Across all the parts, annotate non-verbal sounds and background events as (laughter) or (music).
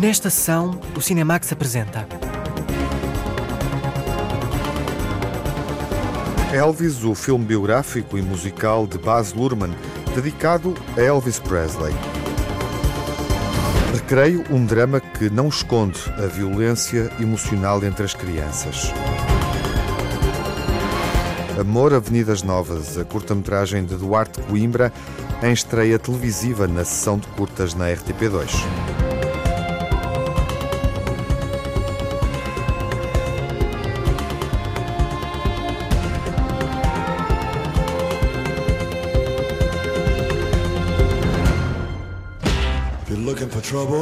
Nesta sessão, o Cinemax apresenta. Elvis, o filme biográfico e musical de Baz Luhrmann, dedicado a Elvis Presley. Recreio um drama que não esconde a violência emocional entre as crianças. Amor Avenidas Novas, a curta-metragem de Duarte Coimbra, em estreia televisiva na sessão de curtas na RTP2.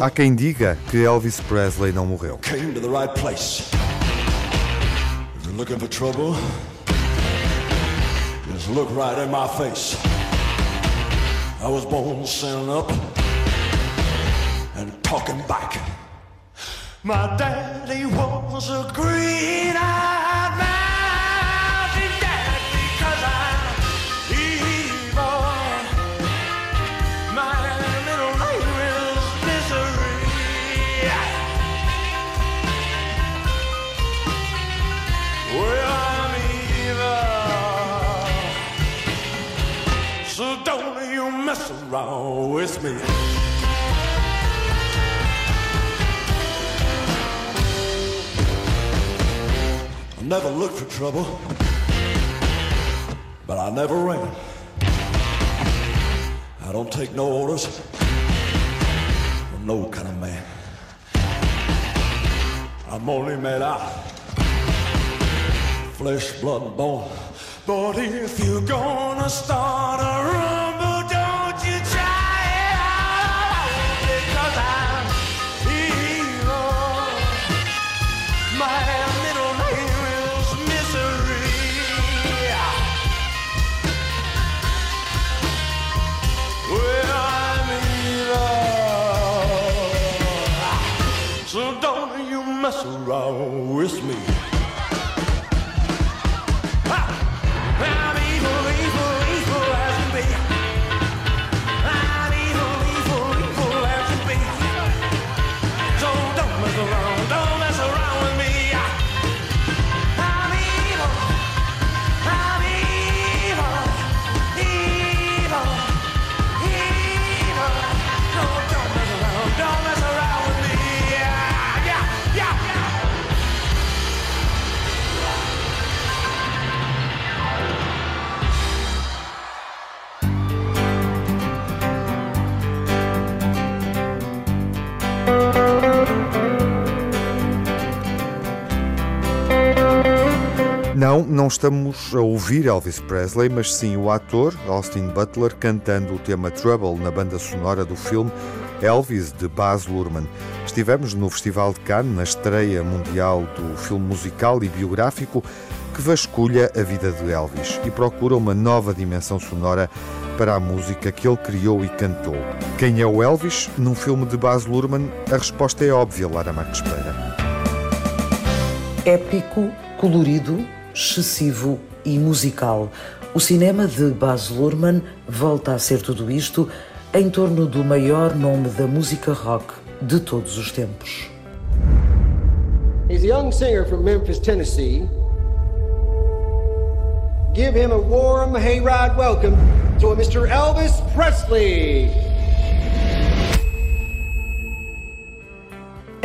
Há quem diga que Elvis Presley não morreu. Came to the right place. If you're looking for trouble, just look right in my face. I was born standing up and talking back. My daddy was a green-eyed mountain mess around with me. I never looked for trouble, but I never ran. I don't take no orders from no kind of man. I'm only made out flesh, blood, and bone. But if you're gonna start a rumble, Não, não estamos a ouvir Elvis Presley, mas sim o ator Austin Butler cantando o tema Trouble na banda sonora do filme Elvis de Baz Luhrmann. Estivemos no Festival de Cannes na estreia mundial do filme musical e biográfico que vasculha a vida de Elvis e procura uma nova dimensão sonora para a música que ele criou e cantou. Quem é o Elvis? Num filme de Baz Luhrmann, a resposta é óbvia, Lara Marques Pereira. Épico, colorido, excessivo e musical. O cinema de Baz Luhrmann volta a ser tudo isto em torno do maior nome da música rock de todos os tempos. He's a young singer from Memphis, Tennessee. Give him a warm hayride welcome to Mr. Elvis Presley.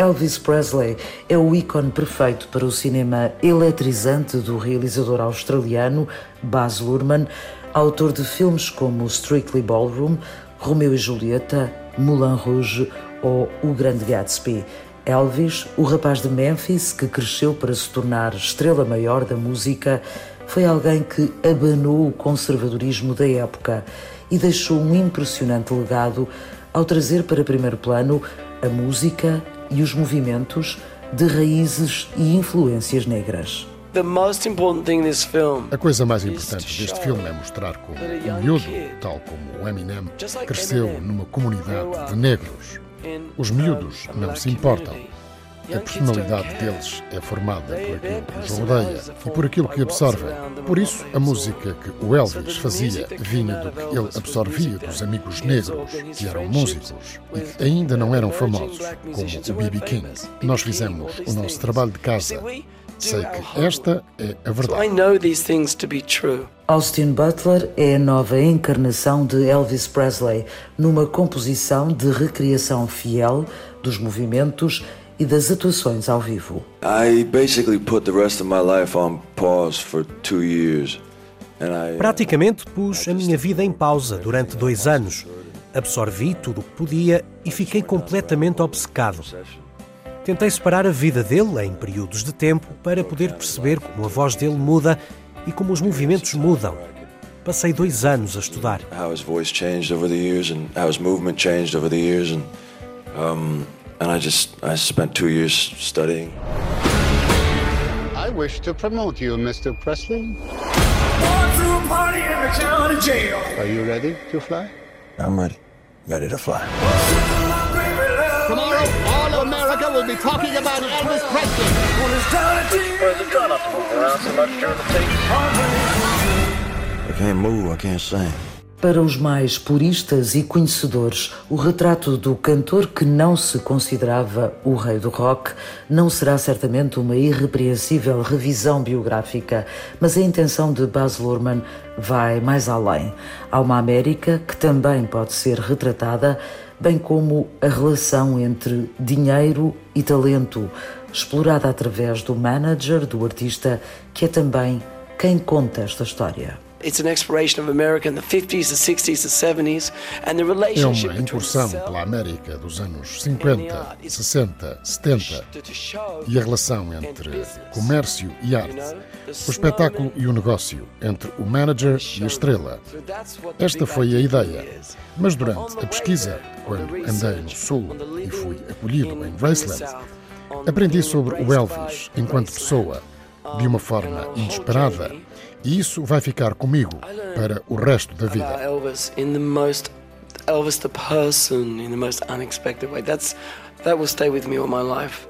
Elvis Presley é o ícone perfeito para o cinema eletrizante do realizador australiano Baz Luhrmann, autor de filmes como Strictly Ballroom, Romeo e Julieta, Moulin Rouge ou O Grande Gatsby. Elvis, o rapaz de Memphis que cresceu para se tornar estrela maior da música, foi alguém que abanou o conservadorismo da época e deixou um impressionante legado ao trazer para primeiro plano a música e os movimentos de raízes e influências negras. The most important thing in this film A coisa mais is importante deste filme é mostrar como young miúdo, tal como o Eminem, cresceu numa comunidade de negros. Os miúdos não se importam. A personalidade deles é formada por aquilo que os rodeia e por aquilo que absorvem. Por isso, a música que o Elvis fazia vinha do que ele absorvia dos amigos negros, que eram músicos e que ainda não eram famosos, como o B.B. King. Nós fizemos o nosso trabalho de casa. Sei que esta é a I verdade. know these things to be true. Austin Butler é a nova encarnação de Elvis Presley, numa composição de recriação fiel dos movimentos e das atuações ao vivo. I basically put the rest of my life on pause for two years. And I, Praticamente pus a minha vida em pausa durante dois anos. Absorvi tudo o que podia e fiquei completamente obcecado. Tentei separar a vida dele em períodos de tempo para poder perceber como a voz dele muda e como os movimentos mudam. Passei dois anos a estudar. how his voice changed over the years and how his movement changed over the years and um, and I just I spent two years studying. I wish to promote you, Mr. Presley. Are you ready to fly? I'm ready, ready to fly. Tomorrow, all of America will be talking about Elvis Presley. I can't move. I can't sing. Para os mais puristas e conhecedores, o retrato do cantor que não se considerava o rei do rock não será certamente uma irrepreensível revisão biográfica, mas a intenção de Baz Luhrmann vai mais além. Há uma América que também pode ser retratada, bem como a relação entre dinheiro e talento, explorada através do manager do artista, que é também quem conta esta história. It's an exploration of America in the 50s, the 60s, the 70s, and the É relationship uma incursão pela América dos anos 50, 60, 70 to, to show e a relação entre comércio e arte, o espetáculo e o negócio, entre o manager e a estrela. Esta foi a ideia. Mas durante a pesquisa, quando andei no Sul e fui acolhido em Graceland, aprendi sobre o Elvis enquanto pessoa, de uma forma inesperada, e isso vai ficar comigo para o resto da about vida. Elvis in the most Elvis the person in the most unexpected way. That's that will stay with me all my life.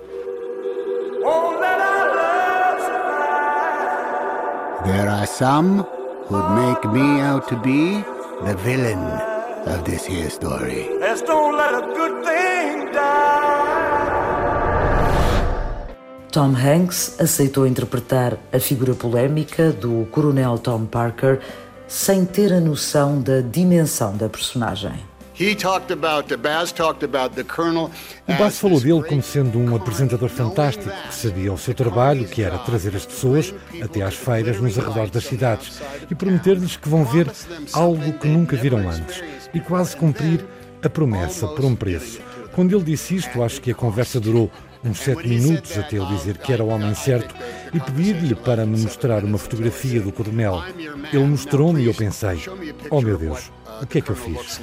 There are some who'd make me out to be the villain of this here story. Let's don't let a good thing die. Tom Hanks aceitou interpretar a figura polémica do Coronel Tom Parker sem ter a noção da dimensão da personagem. He talked about, the Baz talked about the Colonel. O Baz falou dele como sendo um apresentador fantástico que sabia o seu trabalho, que era trazer as pessoas até às feiras nos arredores das cidades e prometer-lhes que vão ver algo que nunca viram antes e quase cumprir a promessa por um preço. Quando ele disse isto, acho que a conversa durou uns sete minutos até ele dizer que era o homem certo e pedir-lhe para me mostrar uma fotografia do coronel. Ele mostrou-me e eu pensei, oh meu Deus, o que é que eu fiz?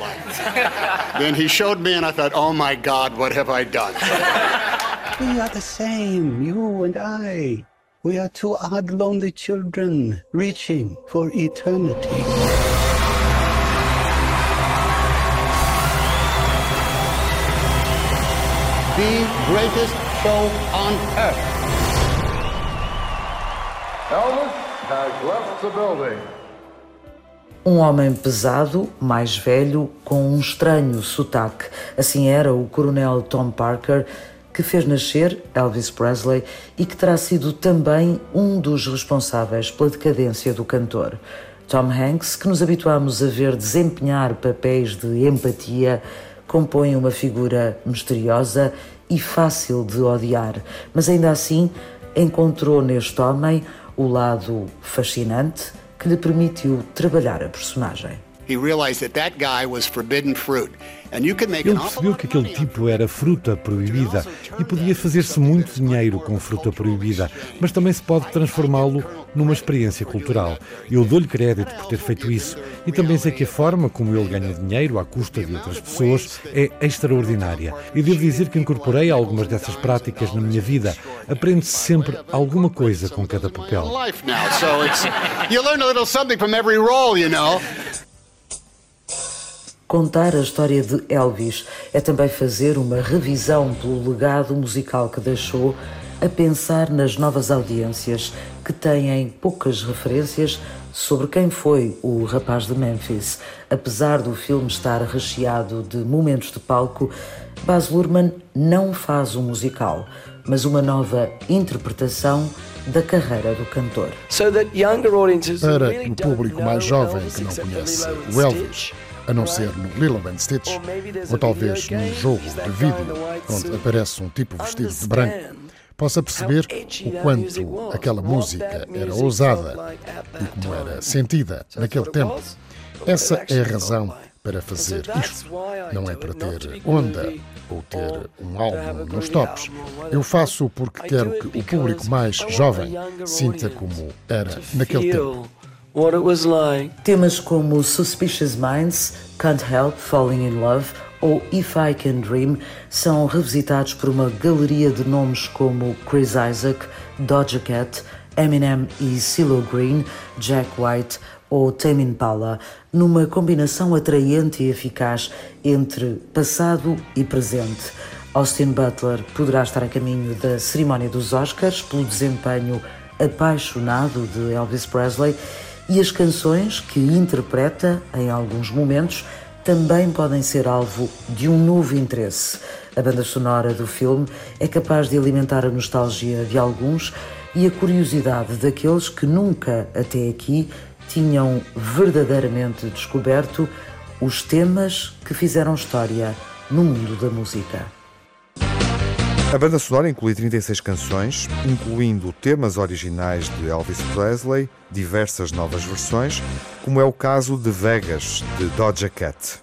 Then he showed me, and I thought, oh my God, what have I done? we are the same, you and I. We are two odd, lonely children reaching for eternity. The greatest show on earth. Elvis has left the building. Um homem pesado, mais velho, com um estranho sotaque. Assim era o Coronel Tom Parker, que fez nascer Elvis Presley e que terá sido também um dos responsáveis pela decadência do cantor. Tom Hanks, que nos habituamos a ver desempenhar papéis de empatia, compõe uma figura misteriosa e fácil de odiar, mas ainda assim encontrou neste homem o lado fascinante que lhe permitiu trabalhar a personagem. He realized that that guy was forbidden fruit. And you could make Ele percebeu que aquele tipo era fruta proibida e podia fazer-se muito dinheiro com fruta proibida, mas também se pode transformá-lo numa experiência cultural. Eu dou-lhe crédito por ter feito isso e também sei que a forma como ele ganha dinheiro à custa de outras pessoas é extraordinária. E devo dizer que incorporei algumas dessas práticas na minha vida. Aprende-se sempre alguma coisa com cada papel. Contar a história de Elvis é também fazer uma revisão pelo legado musical que deixou, a pensar nas novas audiências que têm poucas referências sobre quem foi o rapaz de Memphis. Apesar do filme estar recheado de momentos de palco, Baz Luhrmann não faz um musical, mas uma nova interpretação da carreira do cantor. Para o público mais jovem que não conhece o Elvis, a não ser no Lilo and Stitch, ou talvez num jogo de vídeo onde aparece um tipo vestido de branco, possa perceber o quanto aquela música era ousada e como era sentida naquele tempo. Essa é a razão para fazer isto. Não é para ter onda ou ter um álbum nos tops. Eu faço porque quero que o público mais jovem sinta como era naquele tempo. Temas como Suspicious Minds, Can't Help Falling in Love ou If I Can Dream são revisitados por uma galeria de nomes como Chris Isaac, Doja Cat, Eminem e CeeLo Green, Jack White ou Tame Impala, numa combinação atraente e eficaz entre passado e presente. Austin Butler poderá estar a caminho da cerimónia dos Oscars pelo desempenho apaixonado de Elvis Presley e as canções que interpreta em alguns momentos também podem ser alvo de um novo interesse. A banda sonora do filme é capaz de alimentar a nostalgia de alguns e a curiosidade daqueles que nunca até aqui tinham verdadeiramente descoberto os temas que fizeram história no mundo da música. A banda sonora inclui 36 canções, incluindo temas originais de Elvis Presley, diversas novas versões, como é o caso de Vegas, de Doja Cat.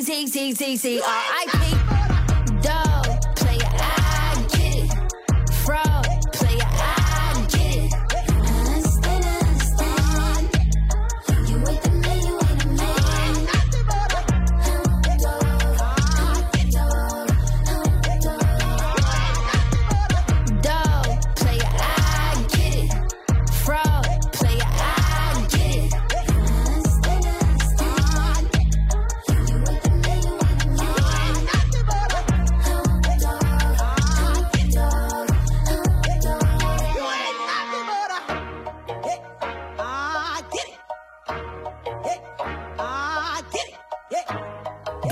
Z Z Z Z Z R I P. Duh.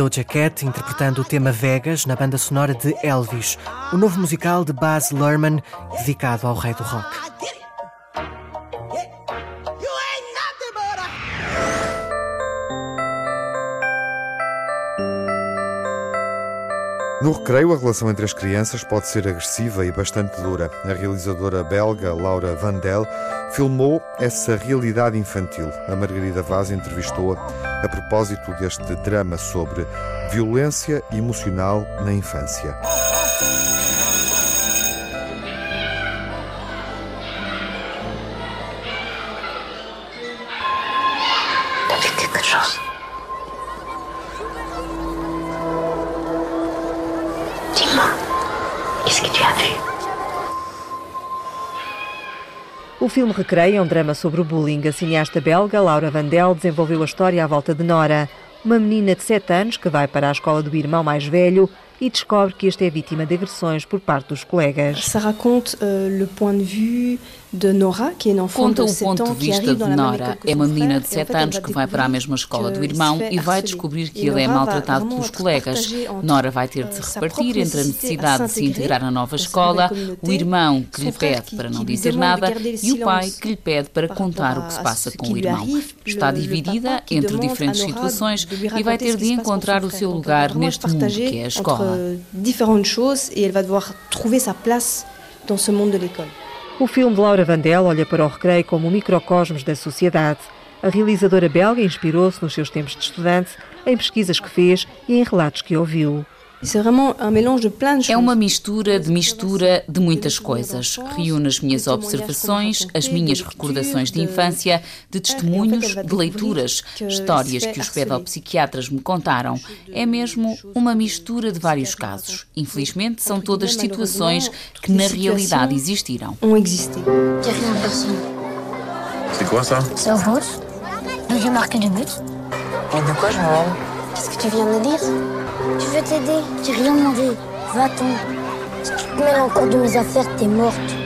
Doja Cat interpretando o tema Vegas na banda sonora de Elvis, o novo musical de Baz Luhrmann dedicado ao rei do rock. No recreio, a relação entre as crianças pode ser agressiva e bastante dura. A realizadora belga Laura Vandel filmou essa realidade infantil. A Margarida Vaz entrevistou-a a propósito deste drama sobre violência emocional na infância. Filme Recreio é um drama sobre o bullying. A cineasta belga Laura Vandel desenvolveu a história à volta de Nora, uma menina de 7 anos que vai para a escola do irmão mais velho e descobre que este é vítima de agressões por parte dos colegas. Ça raconte le point de vue de Nora, une enfant Conta o 7 ponto de vista de Nora. que É uma menina de et en 7 fait, elle anos que vai para a mesma escola do irmão se e vai descobrir que ele é maltratado pelos colegas. Nora vai ter de se euh, sa repartir entre a necessidade de se integrar na nova escola, o irmão que lhe pede para não dizer nada e o pai que lhe pede para par contar o que se passa com o irmão. Está dividida entre diferentes situações e vai ter de se encontrar o seu lugar neste mundo que é a escola. Euh, différentes choses et elle va devoir trouver sa place dans ce monde de l'école. O filme de Laura Vandel olha para o recreio como um microcosmos da sociedade. A realizadora belga inspirou-se nos seus tempos de estudante, em pesquisas que fez e em relatos que ouviu. C'est vraiment un mélange de plein de choses. É uma mistura de mistura de muitas coisas. Reúne as minhas observações, as minhas recordações de infância, de testemunhos, de leituras, histórias que os pedopsiquiatras me contaram. É mesmo uma mistura de vários casos. Infelizmente, são todas situações que na realidade existiram. C'est quoi ça C'est rouge. Donc j'ai marqué deux buts. Mais de quoi je me rends Qu'est-ce que tu viens de dire Je veux t'aider. J'ai rien demandé. Va-t'en. Si tu te mêles encore de mes affaires, t'es morte.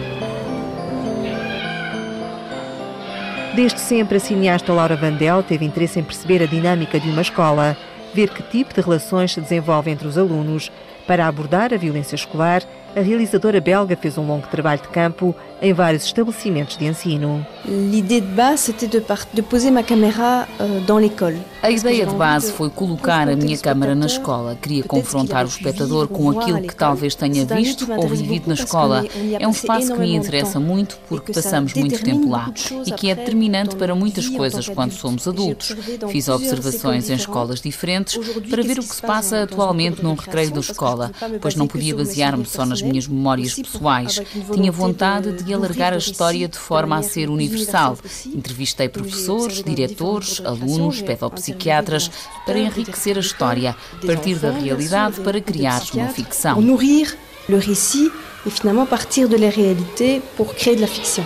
Desde sempre, a cineasta Laura Vandel teve interesse em perceber a dinâmica de uma escola, ver que tipo de relações se desenvolve entre os alunos. Para abordar a violência escolar, a realizadora belga fez um longo trabalho de campo em vários estabelecimentos de ensino. Euh. A ideia de base foi colocar a minha câmara na escola. Queria confrontar o espectador com aquilo que talvez tenha visto ou vivido na escola. É um espaço que me interessa muito porque passamos muito tempo lá e que é determinante para muitas coisas quando somos adultos. Fiz observações em escolas diferentes para ver o que se passa atualmente num recreio da escola, pois não podia basear-me só nas minhas memórias pessoais. Tinha vontade de alargar a história de forma a ser universal. Entrevistei professores, diretores, alunos, pedopsiquiatras para enriquecer a história, partir da realidade para criar uma ficção. Nourrir le récit et finalement partir de la réalité pour créer de la fiction.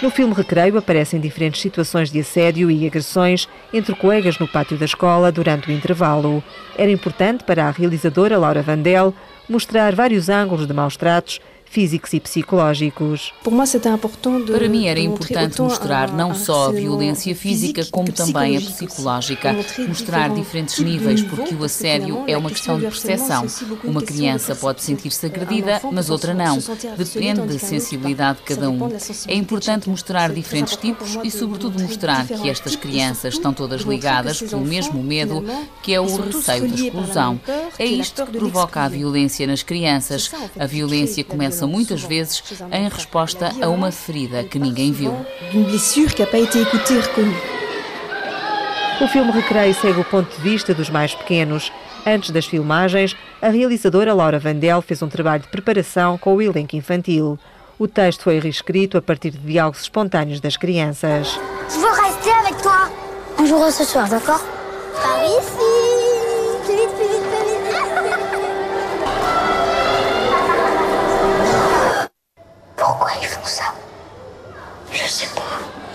No filme Recreio aparecem diferentes situações de assédio e agressões entre colegas no pátio da escola durante o intervalo. Era importante para a realizadora Laura Vandel mostrar vários ângulos de maus tratos físicos e psicológicos. Para mim era importante mostrar não só a violência física, como também a psicológica. Mostrar diferentes níveis, porque o assédio é uma questão de percepção. Uma criança pode perception. sentir-se agredida, mas outra não. Depende da sensibilidade de cada um. É importante mostrar diferentes tipos e, sobretudo, mostrar que estas crianças estão todas ligadas pelo mesmo medo, que é o receio da exclusão. É isto que provoca a violência nas crianças. A violência começa muitas vezes em resposta a uma ferida que ninguém viu. O filme Recreio segue o ponto de vista dos mais pequenos. Antes das filmagens, a realizadora Laura Vandel fez um trabalho de preparação com o elenco infantil. O texto foi reescrito a partir de diálogos espontâneos das crianças. Je veux rester avec toi. On jouera ce soir, d'accord Par ici. Pourquoi ils font ça? Je sais pas.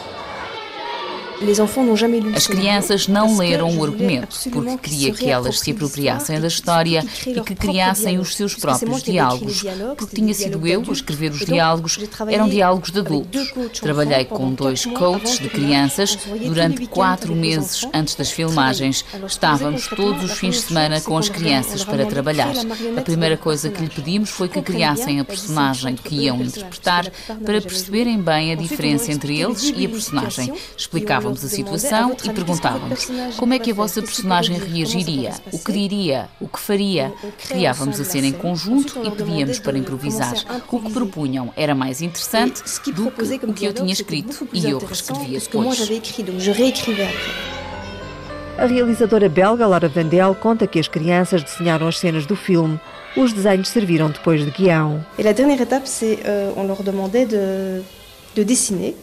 As crianças não leram o argumento, porque queria que elas se apropriassem da história e que criassem os seus próprios diálogos, porque tinha sido eu a escrever os diálogos, eram diálogos de adultos. Trabalhei com dois coaches de crianças durante quatro meses antes das filmagens. Estávamos todos os fins de semana com as crianças para trabalhar. A primeira coisa que lhe pedimos foi que criassem a personagem que iam interpretar para perceberem bem a diferença entre eles e a personagem. Explicávamos a situação e perguntávamos como é que a vossa personagem reagiria, o que diria, o que faria. Criávamos a cena em conjunto e pedíamos para improvisar. O que propunham era mais interessante do que o que eu tinha escrito e eu reescrevia depois. A realizadora belga Laura Vandel conta que as crianças desenharam as cenas do filme. Os desenhos serviram depois de guião. Et la dernière étape, c'est euh, on leur demandait de, de dessiner.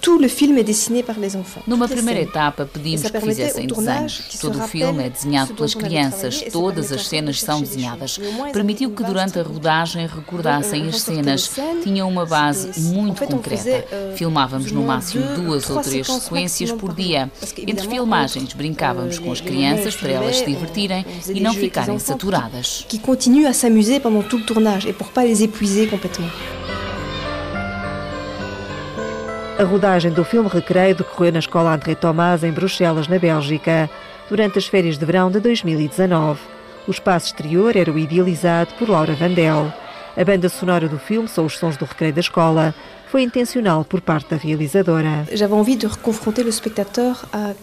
Tout le film est dessiné par les enfants. Numa primeira etapa, pedimos que fizessem desenhos. Todo o filme é desenhado pelas crianças, todas as cenas são desenhadas. Permitiu que durante a rodagem recordassem as cenas. Tinham uma base muito concreta. Filmávamos no máximo duas ou três sequências por dia. Entre filmagens, brincávamos com as crianças para elas se divertirem e não ficarem saturadas. Qui continuent à s'amuser pendant tout le tournage et pour pas les épuiser complètement. A rodagem do filme Recreio decorreu na Escola André Thomas, em Bruxelas, na Bélgica, durante as férias de verão de 2019. O espaço exterior era o idealizado por Laura Vandel. A banda sonora do filme são os sons do recreio da escola. Foi intencional por parte da realizadora. J'avais envie de reconfronter le spectateur à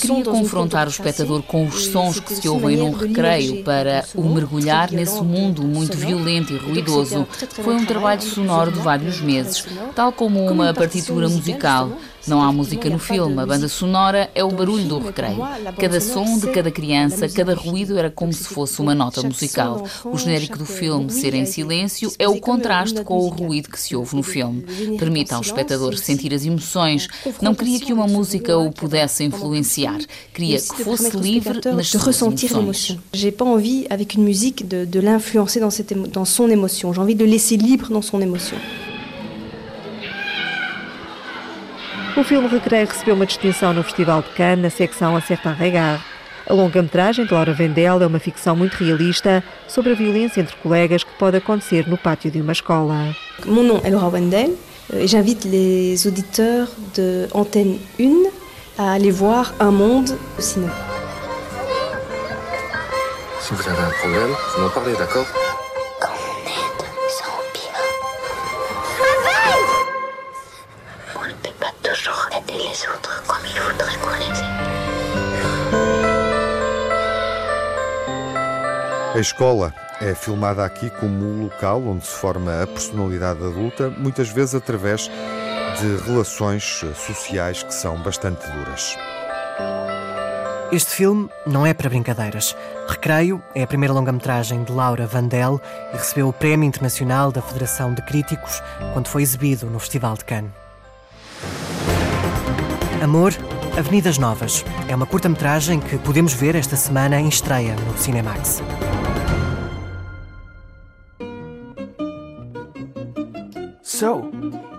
Queria confrontar o espectador com os sons que se ouvem num recreio para o mergulhar nesse mundo muito violento e ruidoso. Foi um trabalho sonoro de vários meses, tal como uma partitura musical. Não há música no filme, a banda sonora é o barulho do recreio. Cada som de cada criança, cada ruído era como se fosse uma nota musical. O genérico do filme ser em silêncio é o contraste com o ruído que se ouve no filme. Permite ao espectador sentir as emoções. Não queria que uma música o pudesse influenciar. Queria que fosse livre nas suas emoções. J'ai pas envie, avec une musique, de, de l'influencer dans, son émotion. J'ai envie de laisser libre dans son émotion. O filme Recreio recebeu uma distinção no Festival de Cannes, na secção A Certain Regard. A longa-metragem de Laura Vendel é uma ficção muito realista sobre a violência entre colegas que pode acontecer no pátio de uma escola. Mon nom est Laura Wendel euh, et j'invite les auditeurs de Antenne 1 à aller voir Un monde au cinéma. Si vous avez un problème, vous m'en parlez, d'accord les autres comme il voudrait qu'on les aide. A escola é filmada aqui como o local onde se forma a personalidade adulta, muitas vezes através de relações sociais que são bastante duras. Este filme não é para brincadeiras. Recreio é a primeira longa-metragem de Laura Vandel e recebeu o Prémio Internacional da Federação de Críticos quando foi exibido no Festival de Cannes. Amor, Avenidas Novas é uma curta-metragem que podemos ver esta semana em estreia no Cinemax. So,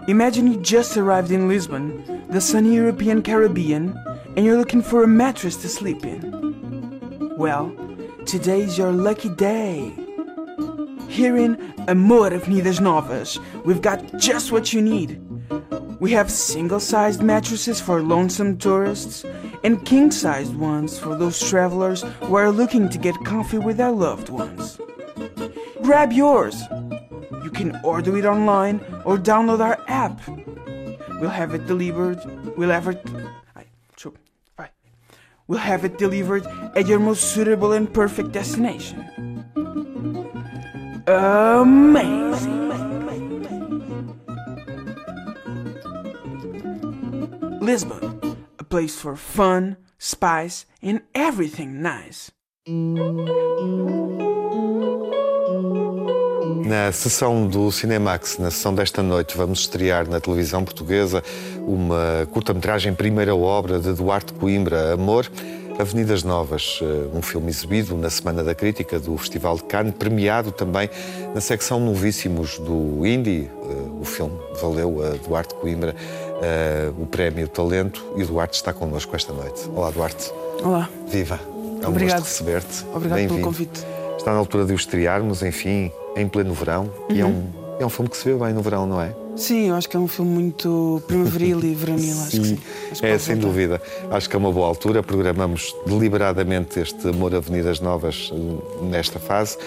imagine you just arrived in Lisbon, the sunny European Caribbean, and you're looking for a mattress to sleep in. Well, today is your lucky day. Here in Amor Avenidas Novas, we've got just what you need. We have single sized mattresses for lonesome tourists and king sized ones for those travelers who are looking to get comfy with their loved ones. Grab yours! You can order it online or download our app. We'll have it delivered. We'll have it. We'll have it delivered at your most suitable and perfect destination. Amazing! Lisbon, a place for fun, spice, and everything nice. Na sessão do Cinemax, na sessão desta noite, vamos estrear na televisão portuguesa uma curta-metragem primeira obra de Duarte Coimbra, Amor, Avenidas Novas, eh, um filme exibido na Semana da Crítica do Festival de Cannes, premiado também na secção Novíssimos do Indie, eh, o filme valeu a Duarte Coimbra uh, o prémio Talento e o Duarte está connosco esta noite. Olá, Duarte. Olá. Viva. É um Obrigado. gosto receber-te. Obrigado pelo convite. Está na altura de o estrearmos, enfim, em pleno verão. E é Uhum. um, é um filme que se vê bem no verão, não é? Sim, eu acho que é um filme muito primaveril e veranil, acho que sim. Acho que É, sem voltar. dúvida. Acho que é uma boa altura. Programamos deliberadamente este Amor Avenidas Novas eh, nesta fase.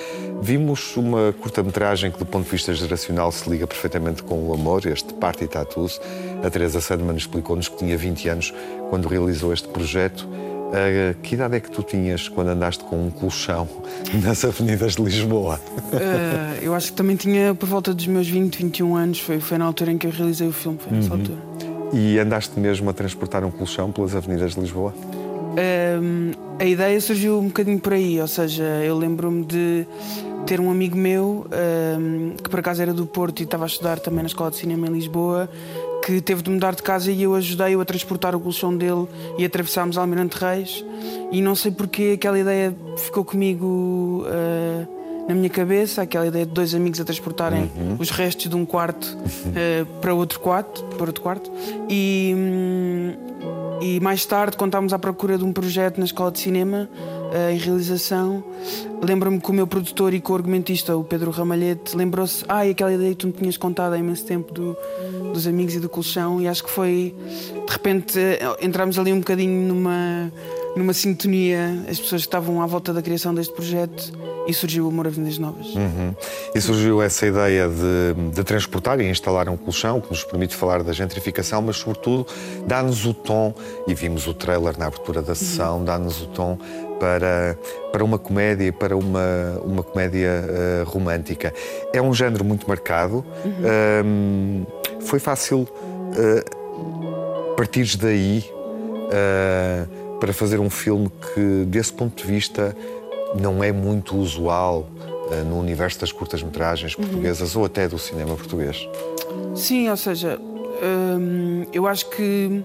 Vimos uma curta-metragem que, do ponto de vista geracional, se liga perfeitamente com o amor, este Party Tattoos. A Teresa Sandman explicou-nos que tinha 20 anos quando realizou este projeto. Eh, que idade é que tu tinhas quando andaste com um colchão (laughs) nas avenidas de Lisboa? Eh, eu acho que também tinha por volta dos meus 20, 21 anos. Foi, foi na altura em que eu realizei o filme, foi nessa Uhum. altura. E andaste mesmo a transportar um colchão pelas avenidas de Lisboa? Um, a ideia surgiu um bocadinho por aí, ou seja, eu lembro-me de ter um amigo meu que por acaso era do Porto e estava a estudar também na Escola de Cinema em Lisboa, que teve de mudar de casa e eu ajudei-o a transportar o colchão dele e atravessámos Almirante Reis. E não sei porque aquela ideia ficou comigo uh, na minha cabeça, aquela ideia de dois amigos a transportarem Uhum. os restos de um quarto uh, (laughs) para outro quarto, para outro quarto. E, hum, e mais tarde, quando estávamos à procura de um projeto na escola de cinema, em realização, lembro-me que o meu produtor e co-argumentista, o Pedro Ramalhete, lembrou-se: ai, aquela ideia que tu me tinhas contado há imenso tempo do- dos amigos e do colchão, e acho que foi. De repente, eh, entramos ali um bocadinho numa, numa sintonia, as pessoas que estavam à volta da criação deste projeto, e surgiu o Amor Avenidas Novas. Uhum. E surgiu essa ideia de, de transportar e instalar um colchão que nos permite falar da gentrificação, mas sobretudo dá-nos o tom, e vimos o trailer na abertura da sessão, dá-nos o tom para, para uma comédia para uma, uma comédia eh, romântica. É um género muito marcado. Ahm, foi fácil eh, partires daí eh, para fazer um filme que, desse ponto de vista, não é muito usual no universo das curtas-metragens portuguesas ou até do cinema português. Sim, ou seja, hum, eu acho que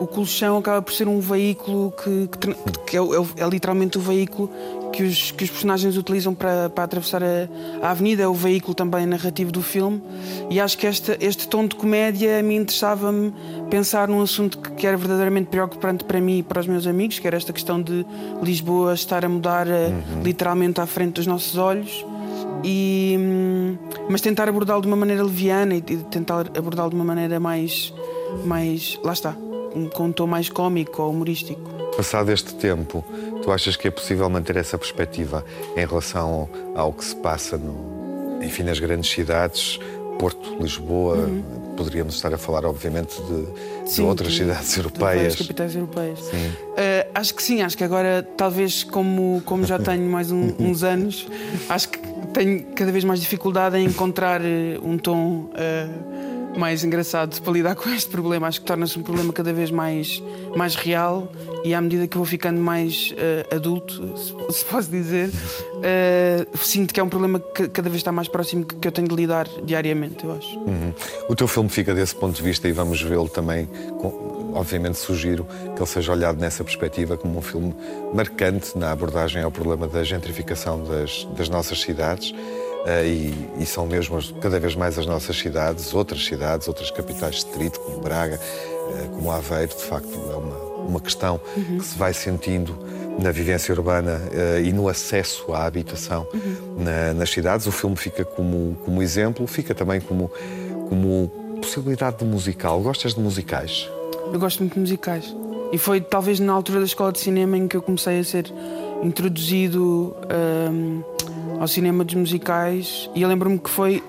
o colchão acaba por ser um veículo que, que que é, é é literalmente o veículo que os, que os personagens utilizam para, para atravessar a, a avenida, é o veículo também narrativo do filme. E acho que este, este tom de comédia a mim interessava-me pensar num assunto que, que era verdadeiramente preocupante para mim e para os meus amigos, que era esta questão de Lisboa estar a mudar eh, literalmente à frente dos nossos olhos. E hum, mas tentar abordá-lo de uma maneira leviana e, tentar abordá-lo de uma maneira mais mais lá está com um tom mais cómico ou humorístico Passado este tempo, tu achas que é possível manter essa perspectiva em relação ao, que se passa no, enfim, nas grandes cidades, Porto, Lisboa, poderíamos estar a falar, obviamente, de, de outras de- cidades de europeias. várias capitais europeias Sim. Uh, acho que sim, acho que agora, talvez, como, como já tenho mais um- (laughs) uns anos, acho que tenho cada vez mais dificuldade em encontrar uh, um tom uh, mais engraçado para lidar com este problema. Acho que torna-se um problema cada vez mais, mais real e à medida que vou ficando mais uh, adulto, se, se posso dizer, uh, sinto que é um problema que cada vez está mais próximo que, que eu tenho de lidar diariamente, eu acho. Uhum. O teu filme fica desse ponto de vista e vamos vê-lo também. Com, obviamente, sugiro que ele seja olhado nessa perspectiva como um filme marcante na abordagem ao problema da gentrificação das, das nossas cidades. Eh, e, e são mesmo cada vez mais as nossas cidades, outras cidades, outras capitais de distrito, como Braga, eh, como Aveiro, de facto, é uma, uma questão Uhum. que se vai sentindo na vivência urbana eh, e no acesso à habitação na- nas cidades. O filme fica como, como exemplo, fica também como, como possibilidade de musical. Gostas de musicais? Eu gosto muito de musicais. E foi talvez na altura da escola de cinema em que eu comecei a ser introduzido hum, ao cinema dos musicais. E eu lembro-me que foi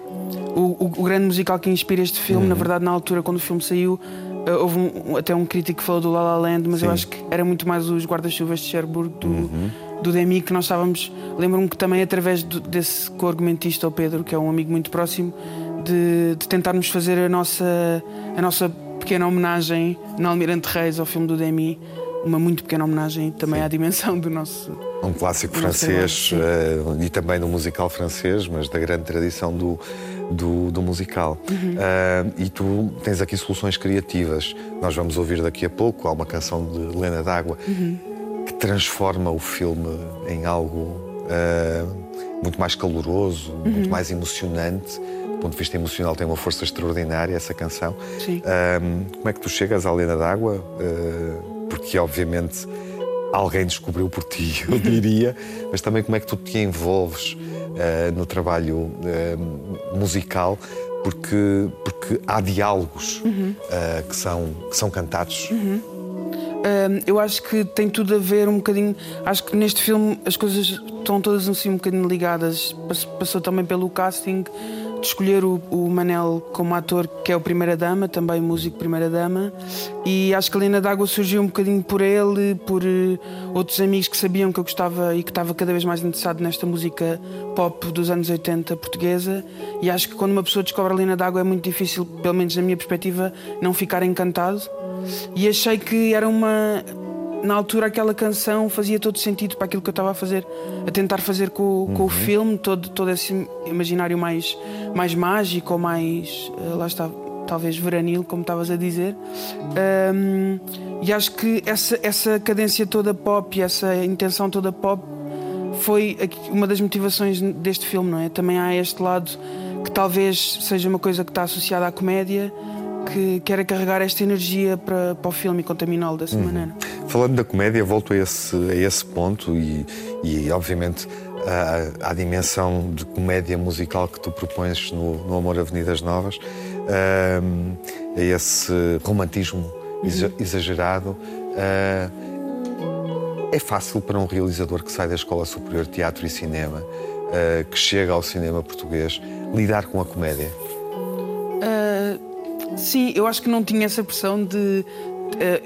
o, o- o grande musical que inspira este filme. Uhum. Na verdade, na altura, quando o filme saiu, eh, houve um- até um crítico que falou do La La Land, mas eu Sim. acho que era muito mais os guarda-chuvas de Cherbourg do, Uhum. do Demi que nós estávamos. Lembro-me que também através do- desse co-argumentista, o Pedro, que é um amigo muito próximo, de, de tentarmos fazer a nossa, a nossa pequena homenagem na Almirante Reis ao filme do Demi. Uma muito pequena homenagem também à dimensão do nosso. Um clássico francês sim. eh, e também do musical francês, mas da grande tradição do, do, do musical. Uhum. Eh, e tu tens aqui soluções criativas. Nós vamos ouvir daqui a pouco há uma canção de Helena D'Água Uhum. que transforma o filme em algo uh, muito mais caloroso, Uhum. muito mais emocionante. Do ponto de vista emocional, tem uma força extraordinária essa canção. Sim. Um, como é que tu chegas à Lena d'Água? Uh, porque, obviamente, alguém descobriu por ti, (laughs) eu diria, mas também como é que tu te envolves uh, no trabalho uh, musical? Porque, porque há diálogos Uhum. uh, que, são, que são cantados. Uhum. Hum, eu acho que tem tudo a ver um bocadinho. Acho que neste filme as coisas estão todas assim um bocadinho ligadas. Pass- Passou também pelo casting de escolher o, o Manel como ator, que é o Primeira Dama, também músico Primeira Dama. E acho que a Lena d'Água surgiu um bocadinho por ele, por eh, outros amigos que sabiam que eu gostava e que estava cada vez mais interessado nesta música pop dos anos 80 portuguesa. E acho que quando uma pessoa descobre a Lena d'Água é muito difícil, pelo menos na minha perspectiva, não ficar encantado. E achei que era uma. Na altura, aquela canção fazia todo sentido para aquilo que eu estava a fazer, a tentar fazer com, com o filme, todo, todo esse imaginário mais, mais mágico ou mais. eh, lá está, talvez veranil, como estavas a dizer. Ahm, e acho que essa, essa cadência toda pop e essa intenção toda pop foi uma das motivações deste filme, não é? Também há este lado que talvez seja uma coisa que está associada à comédia, que quer carregar esta energia para, para o filme e contaminá-lo dessa Uhum. maneira. Falando da comédia, volto a esse, a esse ponto e, e obviamente, à, à dimensão de comédia musical que tu propões no, no Amor Avenidas Novas, a esse romantismo exa- exagerado. ah, é fácil para um realizador que sai da Escola Superior de Teatro e Cinema, ah, que chega ao cinema português, lidar com a comédia. Sim, eu acho que não tinha essa pressão de.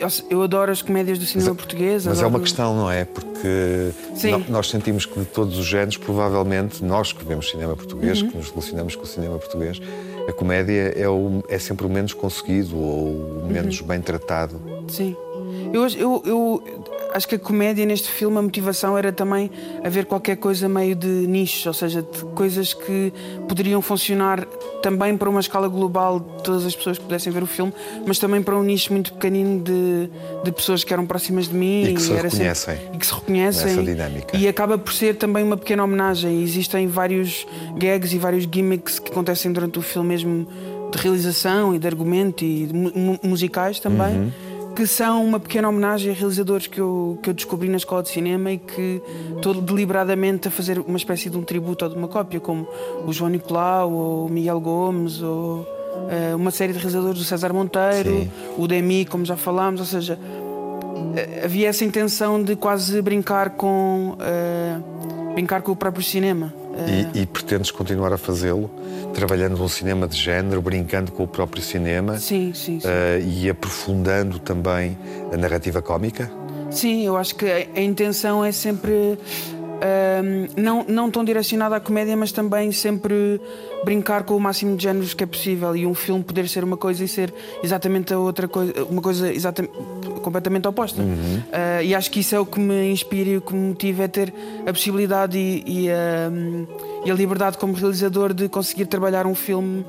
ah, eu- adoro as comédias do cinema português. Mas é adoro- uma questão, não é? Porque Sim. nós sentimos que de todos os géneros, provavelmente, nós que vemos cinema português, Uhum. que nos relacionamos com o cinema português, a comédia é, o- é sempre o menos conseguido ou o menos Uhum. bem tratado. Sim. Eu, acho- eu, eu acho que a comédia neste filme, a motivação era também haver qualquer coisa meio de nicho, ou seja, de coisas que poderiam funcionar também para uma escala global de todas as pessoas que pudessem ver o filme, mas também para um nicho muito pequenino de, de pessoas que eram próximas de mim E que se era sempre- reconhecem e que se reconhecem nessa dinâmica. e acaba por ser também uma pequena homenagem. Existem vários gags e vários gimmicks que acontecem durante o filme mesmo de realização e de argumento e de mu- mu- musicais também. Uhum. Que são uma pequena homenagem a realizadores que eu, que eu descobri na escola de cinema e que estou deliberadamente a fazer uma espécie de um tributo ou de uma cópia, como o João Nicolau ou o Miguel Gomes ou eh, uma série de realizadores do César Monteiro, Sim. o Demi, como já falámos, ou seja, eh, havia essa intenção de quase brincar com eh, brincar com o próprio cinema. E, e pretendes continuar a fazê-lo, trabalhando num cinema de género, brincando com o próprio cinema Sim, sim, sim. ah, e aprofundando também a narrativa cómica? Sim, eu acho que a intenção é sempre ahm, não, não tão direcionada à comédia, mas também sempre brincar com o máximo de géneros que é possível e um filme poder ser uma coisa e ser exatamente a outra coisa, uma coisa exatamente, completamente oposta. Ah, e acho que isso é o que me inspira e o que me motiva é ter a possibilidade e, e, ahm, e a liberdade como realizador de conseguir trabalhar um filme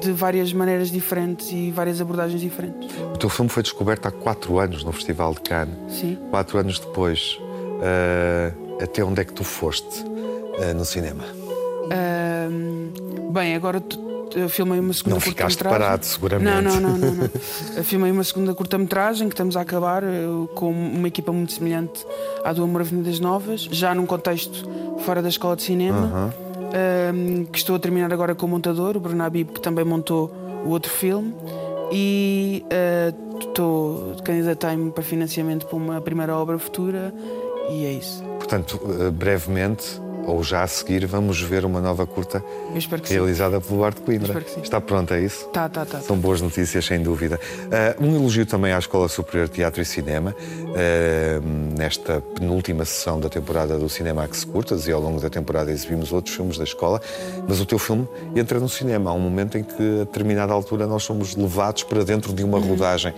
de várias maneiras diferentes e várias abordagens diferentes. O teu filme foi descoberto há quatro anos no Festival de Cannes. Sim. Quatro anos depois, ah, até onde é que tu foste ah, no cinema? Ahm, bem, agora eu filmei uma segunda Não ficaste curta-metragem. parado, seguramente. Não, não, não, não. não. (laughs) Eu filmei uma segunda curta-metragem que estamos a acabar eu, com uma equipa muito semelhante à do Amor Avenidas Novas, já num contexto fora da escola de cinema, que estou a terminar agora com o montador, o Bruno Habib, que também montou o outro filme. E estou candidatei-me para financiamento para uma primeira obra futura e é isso. Portanto, ah, brevemente, ou já a seguir, vamos ver uma nova curta que sim. realizada pelo Duarte Coimbra. Está pronta, é isso? Tá, tá, tá. São boas notícias, sem dúvida. Ah, um elogio também à Escola Superior de Teatro e Cinema, ah, nesta penúltima sessão da temporada do Cinemax Curtas, e ao longo da temporada exibimos outros filmes da escola, mas o teu filme entra no cinema. Há um momento em que, a determinada altura, nós somos levados para dentro de uma rodagem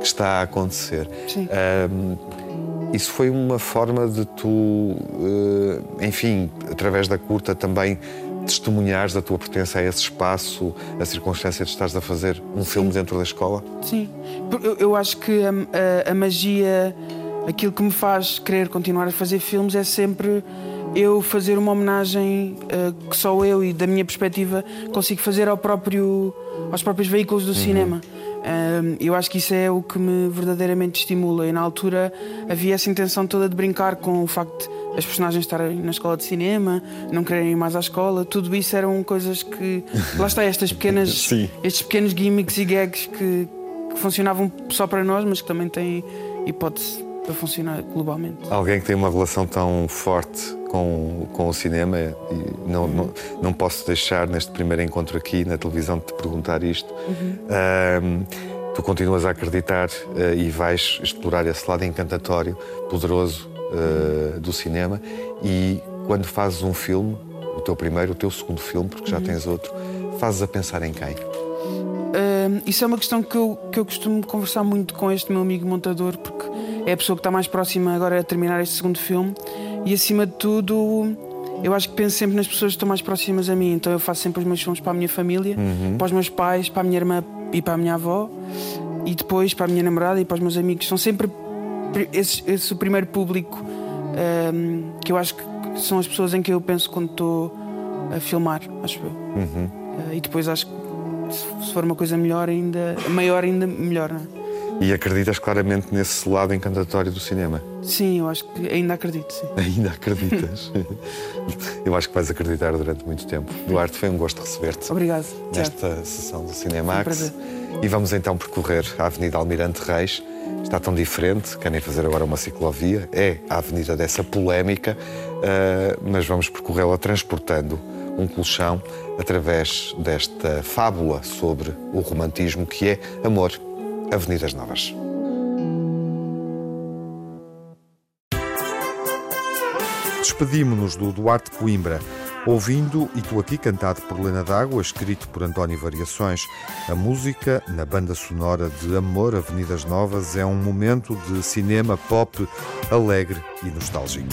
que está a acontecer. Sim. Ah, isso foi uma forma de tu, eh, enfim, através da curta também testemunhares a tua pertença a esse espaço, a circunstância de estares a fazer um filme dentro da escola? Sim, eu, eu acho que a, a- a magia, aquilo que me faz querer continuar a fazer filmes é sempre eu fazer uma homenagem uh, que só eu e da minha perspectiva consigo fazer ao próprio, aos próprios veículos do uhum. cinema. Um, eu acho que isso é o que me verdadeiramente estimula. E na altura havia essa intenção toda de brincar com o facto de as personagens estarem na escola de cinema, não quererem ir mais à escola. Tudo isso eram coisas que. Lá está, estas pequenas, (laughs) estes pequenos gimmicks e gags que, que funcionavam só para nós, mas que também têm hipótese para funcionar globalmente. Alguém que tem uma relação tão forte com, com o cinema e não, não, não posso deixar neste primeiro encontro aqui na televisão de te perguntar isto. Uhum. Um, tu continuas a acreditar uh, e vais explorar esse lado encantatório, poderoso uh, do cinema e quando fazes um filme, o teu primeiro, o teu segundo filme, porque já uhum. tens outro, fazes a pensar em quem? Uh, isso é uma questão que eu, que eu costumo conversar muito com este meu amigo montador, porque é a pessoa que está mais próxima agora a terminar este segundo filme e acima de tudo eu acho que penso sempre nas pessoas que estão mais próximas a mim, então eu faço sempre os meus filmes para a minha família, uhum. para os meus pais, para a minha irmã e para a minha avó e depois para a minha namorada e para os meus amigos. São sempre esse, esse o primeiro público um, que eu acho que são as pessoas em que eu penso quando estou a filmar, acho eu. Uhum. Uh, e depois acho que se for uma coisa melhor ainda, maior ainda melhor, não é? E acreditas claramente nesse lado encantatório do cinema? Sim, eu acho que ainda acredito, sim. (laughs) Ainda acreditas? (laughs) eu acho que vais acreditar durante muito tempo. Duarte, foi um gosto receber-te. Obrigado. Nesta Tiago. sessão do Cinemax. Um e vamos então percorrer a Avenida Almirante Reis. Está tão diferente, querem fazer agora uma ciclovia. É a avenida dessa polémica, uh, mas vamos percorrê-la transportando um colchão através desta fábula sobre o romantismo que é amor Avenidas Novas. Despedimos-nos do Duarte Coimbra, ouvindo E Tu Aqui, cantado por Lena D'Água, escrito por António Variações. A música, na banda sonora de Amor Avenidas Novas, é um momento de cinema pop alegre e nostálgico.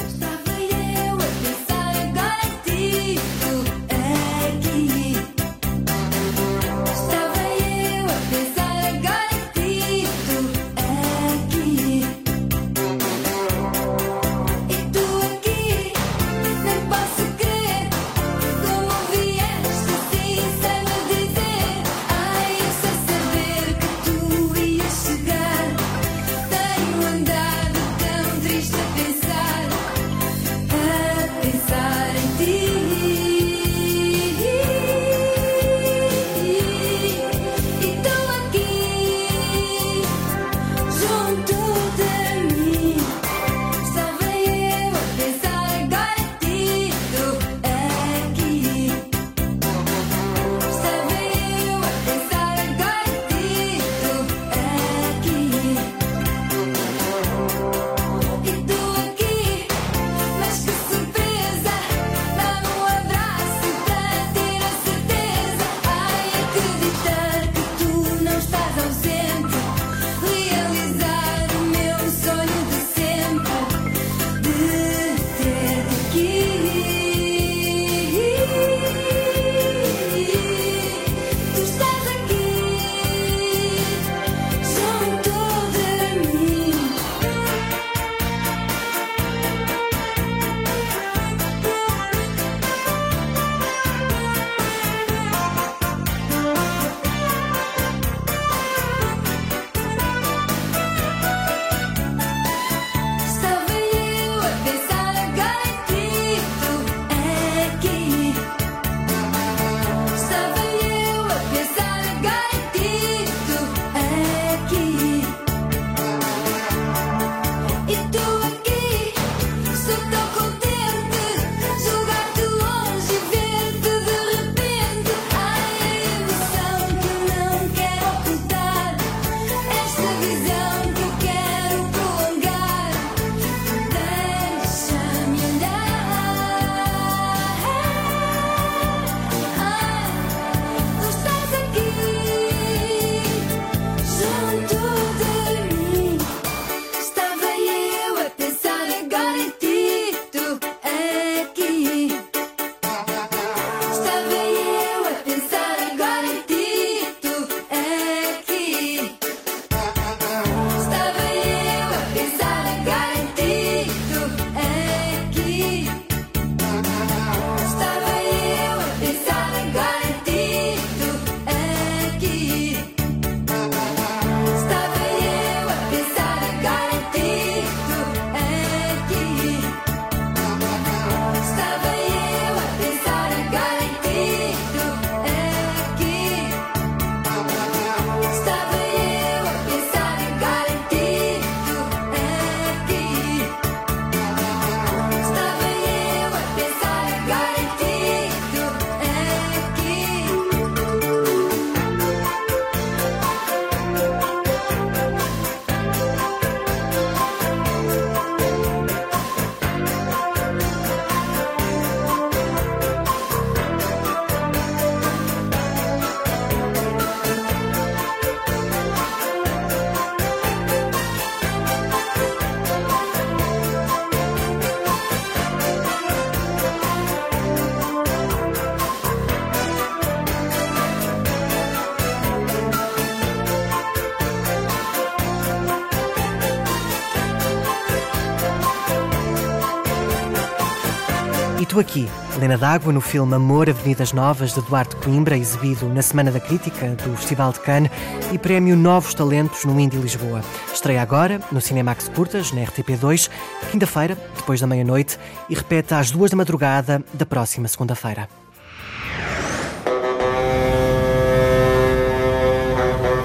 E tu aqui, Helena D'Água, no filme Amor, Avenidas Novas, de Duarte Coimbra, exibido na Semana da Crítica do Festival de Cannes e prémio Novos Talentos no Indy Lisboa. Estreia agora no Cinemax Curtas, na RTP2, quinta-feira, depois da meia-noite, e repete às duas da madrugada da próxima segunda-feira.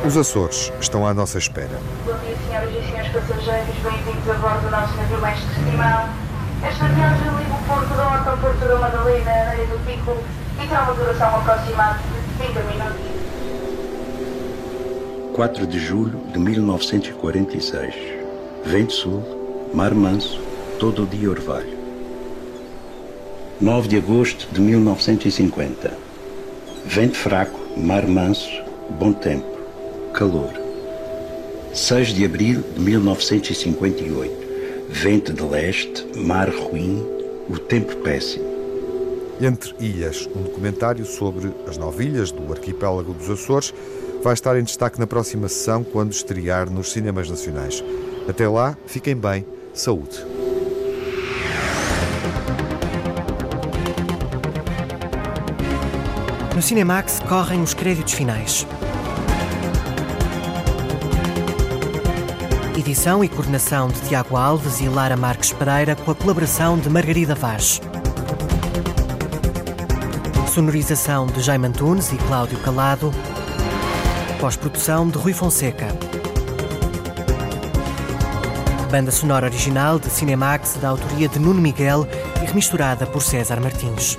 Os Açores estão à nossa espera. Bom dia, senhoras e senhores passageiros, bem-vindos a bordo do nosso navio Mestre Simão. Esta viagem o Horta ao Porto da Madalena, na Areia do Pico, e terá uma duração aproximada de 30 minutos. 4 de julho de 1946. Vento sul, mar manso, todo o dia orvalho. 9 de agosto de 1950. Vento fraco, mar manso, bom tempo, calor. 6 de abril de 1958. Vento de leste, mar ruim, o tempo péssimo. Entre Ilhas, um documentário sobre as nove ilhas do arquipélago dos Açores, vai estar em destaque na próxima sessão quando estrear nos cinemas nacionais. Até lá, fiquem bem, saúde. No Cinemax correm os créditos finais. Edição e coordenação de Tiago Alves e Lara Marques Pereira com a colaboração de Margarida Vaz. Sonorização de Jaime Antunes e Cláudio Calado. Pós-produção de Rui Fonseca. Banda sonora original de Cinemax da autoria de Nuno Miguel e remisturada por César Martins.